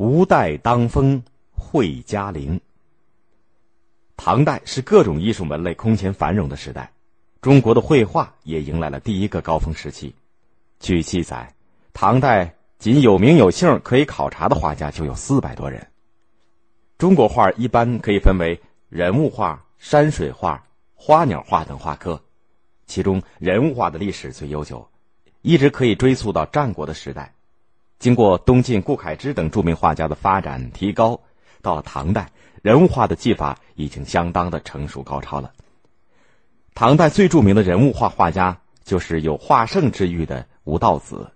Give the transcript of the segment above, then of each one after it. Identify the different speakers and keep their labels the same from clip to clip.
Speaker 1: 吴代当风绘嘉陵。唐代是各种艺术门类空前繁荣的时代，中国的绘画也迎来了第一个高峰时期。据记载，唐代仅有名有姓可以考察的画家就有四百多人。中国画一般可以分为人物画、山水画、花鸟画等画科，其中人物画的历史最悠久，一直可以追溯到战国的时代。经过东晋顾恺之等著名画家的发展提高，到了唐代，人物画的技法已经相当的成熟高超了。唐代最著名的人物画画家就是有画圣之誉的吴道子。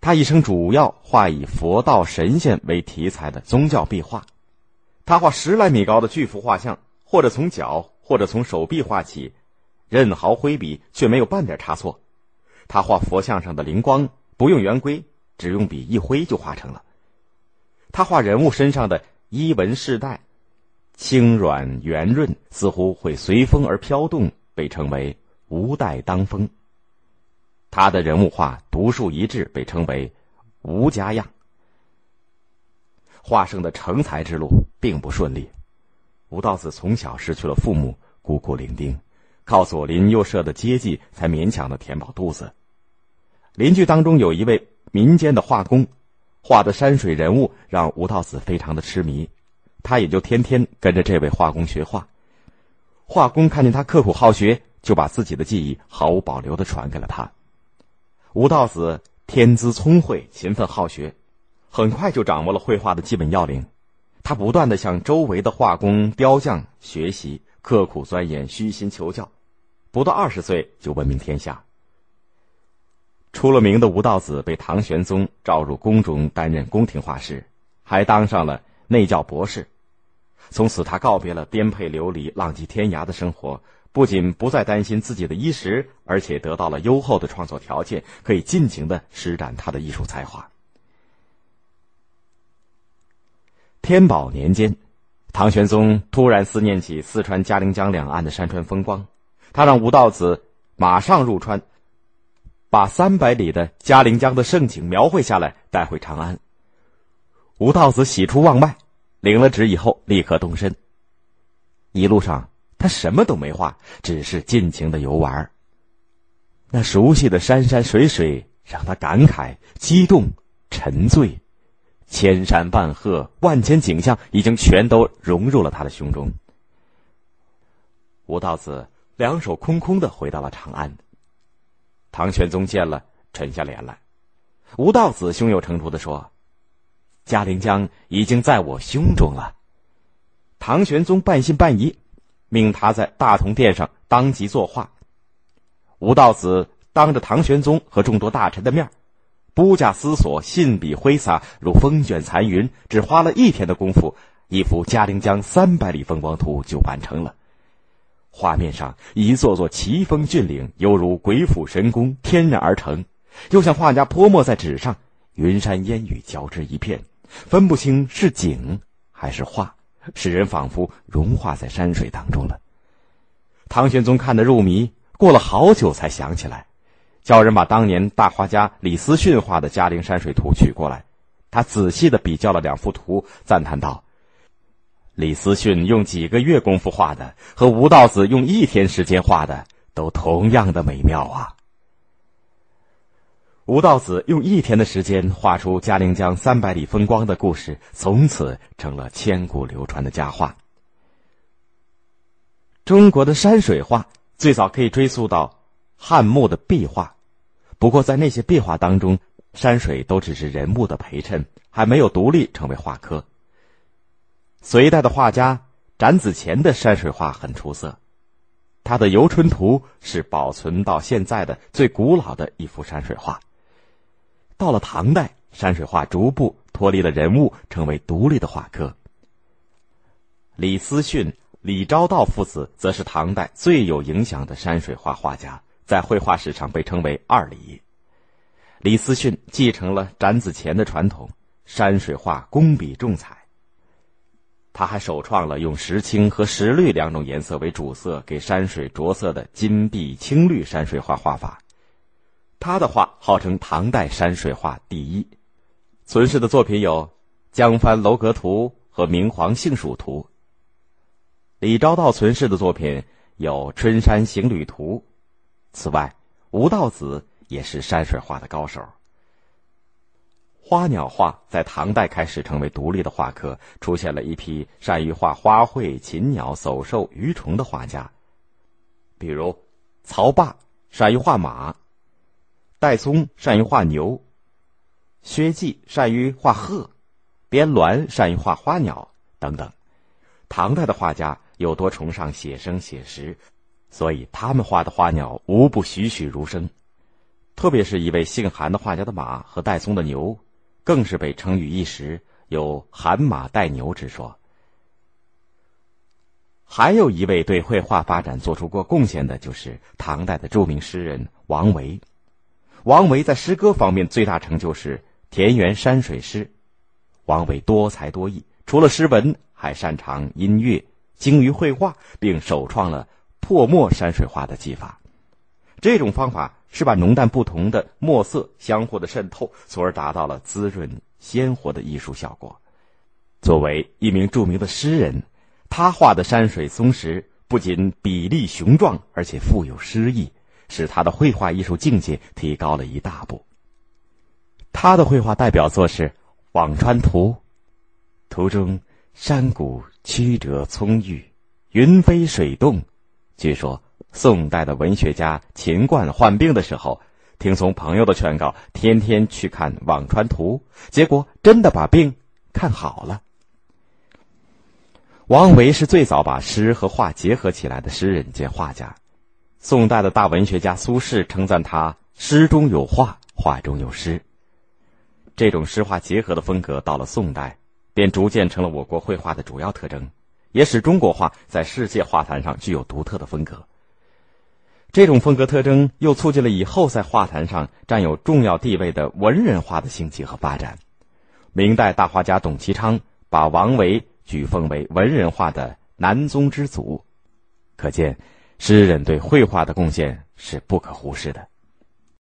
Speaker 1: 他一生主要画以佛道神仙为题材的宗教壁画。他画十来米高的巨幅画像，或者从脚，或者从手臂画起，任毫挥笔却没有半点差错。他画佛像上的灵光，不用圆规，只用笔一挥就画成了。他画人物身上的衣纹饰带，轻软圆润，似乎会随风而飘动，被称为“无带当风”。他的人物画独树一帜，被称为“吴家样”。画圣的成才之路并不顺利，吴道子从小失去了父母，孤苦伶仃，靠左邻右舍的接济才勉强的填饱肚子。邻居当中有一位民间的画工，画的山水人物让吴道子非常的痴迷，他也就天天跟着这位画工学画。画工看见他刻苦好学，就把自己的技艺毫无保留的传给了他。吴道子天资聪慧，勤奋好学。很快就掌握了绘画的基本要领，他不断的向周围的画工、雕匠学习，刻苦钻研，虚心求教，不到二十岁就闻名天下。出了名的吴道子被唐玄宗召入宫中担任宫廷画师，还当上了内教博士。从此，他告别了颠沛流离、浪迹天涯的生活，不仅不再担心自己的衣食，而且得到了优厚的创作条件，可以尽情的施展他的艺术才华。天宝年间，唐玄宗突然思念起四川嘉陵江两岸的山川风光，他让吴道子马上入川，把三百里的嘉陵江的盛景描绘下来，带回长安。吴道子喜出望外，领了旨以后立刻动身。一路上他什么都没画，只是尽情的游玩。那熟悉的山山水水让他感慨、激动、沉醉。千山万壑、万千景象已经全都融入了他的胸中。吴道子两手空空的回到了长安。唐玄宗见了，沉下脸来。吴道子胸有成竹的说：“嘉陵江已经在我胸中了。”唐玄宗半信半疑，命他在大同殿上当即作画。吴道子当着唐玄宗和众多大臣的面不假思索，信笔挥洒如风卷残云，只花了一天的功夫，一幅嘉陵江三百里风光图就完成了。画面上一座座奇峰峻岭，犹如鬼斧神工，天然而成；又像画家泼墨在纸上，云山烟雨交织一片，分不清是景还是画，使人仿佛融化在山水当中了。唐玄宗看得入迷，过了好久才想起来。叫人把当年大画家李思训画的嘉陵山水图取过来，他仔细的比较了两幅图，赞叹道：“李思训用几个月功夫画的，和吴道子用一天时间画的，都同样的美妙啊！”吴道子用一天的时间画出嘉陵江三百里风光的故事，从此成了千古流传的佳话。中国的山水画最早可以追溯到汉墓的壁画。不过，在那些壁画当中，山水都只是人物的陪衬，还没有独立成为画科。隋代的画家展子虔的山水画很出色，他的《游春图》是保存到现在的最古老的一幅山水画。到了唐代，山水画逐步脱离了人物，成为独立的画科。李思训、李昭道父子则是唐代最有影响的山水画画家。在绘画史上被称为“二李”，李思训继承了展子虔的传统，山水画工笔重彩。他还首创了用石青和石绿两种颜色为主色给山水着色的金碧青绿山水画画法。他的画号称唐代山水画第一，存世的作品有《江帆楼阁图》和《明皇幸蜀图》。李昭道存世的作品有《春山行旅图》。此外，吴道子也是山水画的高手。花鸟画在唐代开始成为独立的画科，出现了一批善于画花卉、禽鸟、走兽、鱼虫的画家，比如曹霸善于画马，戴嵩善于画牛，薛稷善于画鹤，边鸾善于画花鸟等等。唐代的画家有多崇尚写生写实。所以，他们画的花鸟无不栩栩如生，特别是一位姓韩的画家的马和戴嵩的牛，更是被称誉一时，有“汗马代牛”之说。还有一位对绘画发展做出过贡献的，就是唐代的著名诗人王维。王维在诗歌方面最大成就是田园山水诗。王维多才多艺，除了诗文，还擅长音乐，精于绘画，并首创了。破墨山水画的技法，这种方法是把浓淡不同的墨色相互的渗透，从而达到了滋润鲜活的艺术效果。作为一名著名的诗人，他画的山水松石不仅比例雄壮，而且富有诗意，使他的绘画艺术境界提高了一大步。他的绘画代表作是《辋川图》，图中山谷曲折葱郁，云飞水动。据说，宋代的文学家秦观患病的时候，听从朋友的劝告，天天去看《辋川图》，结果真的把病看好了。王维是最早把诗和画结合起来的诗人兼画家。宋代的大文学家苏轼称赞他“诗中有画，画中有诗”。这种诗画结合的风格，到了宋代，便逐渐成了我国绘画的主要特征。也使中国画在世界画坛上具有独特的风格。这种风格特征又促进了以后在画坛上占有重要地位的文人画的兴起和发展。明代大画家董其昌把王维举奉为文人画的南宗之祖，可见诗人对绘画的贡献是不可忽视的。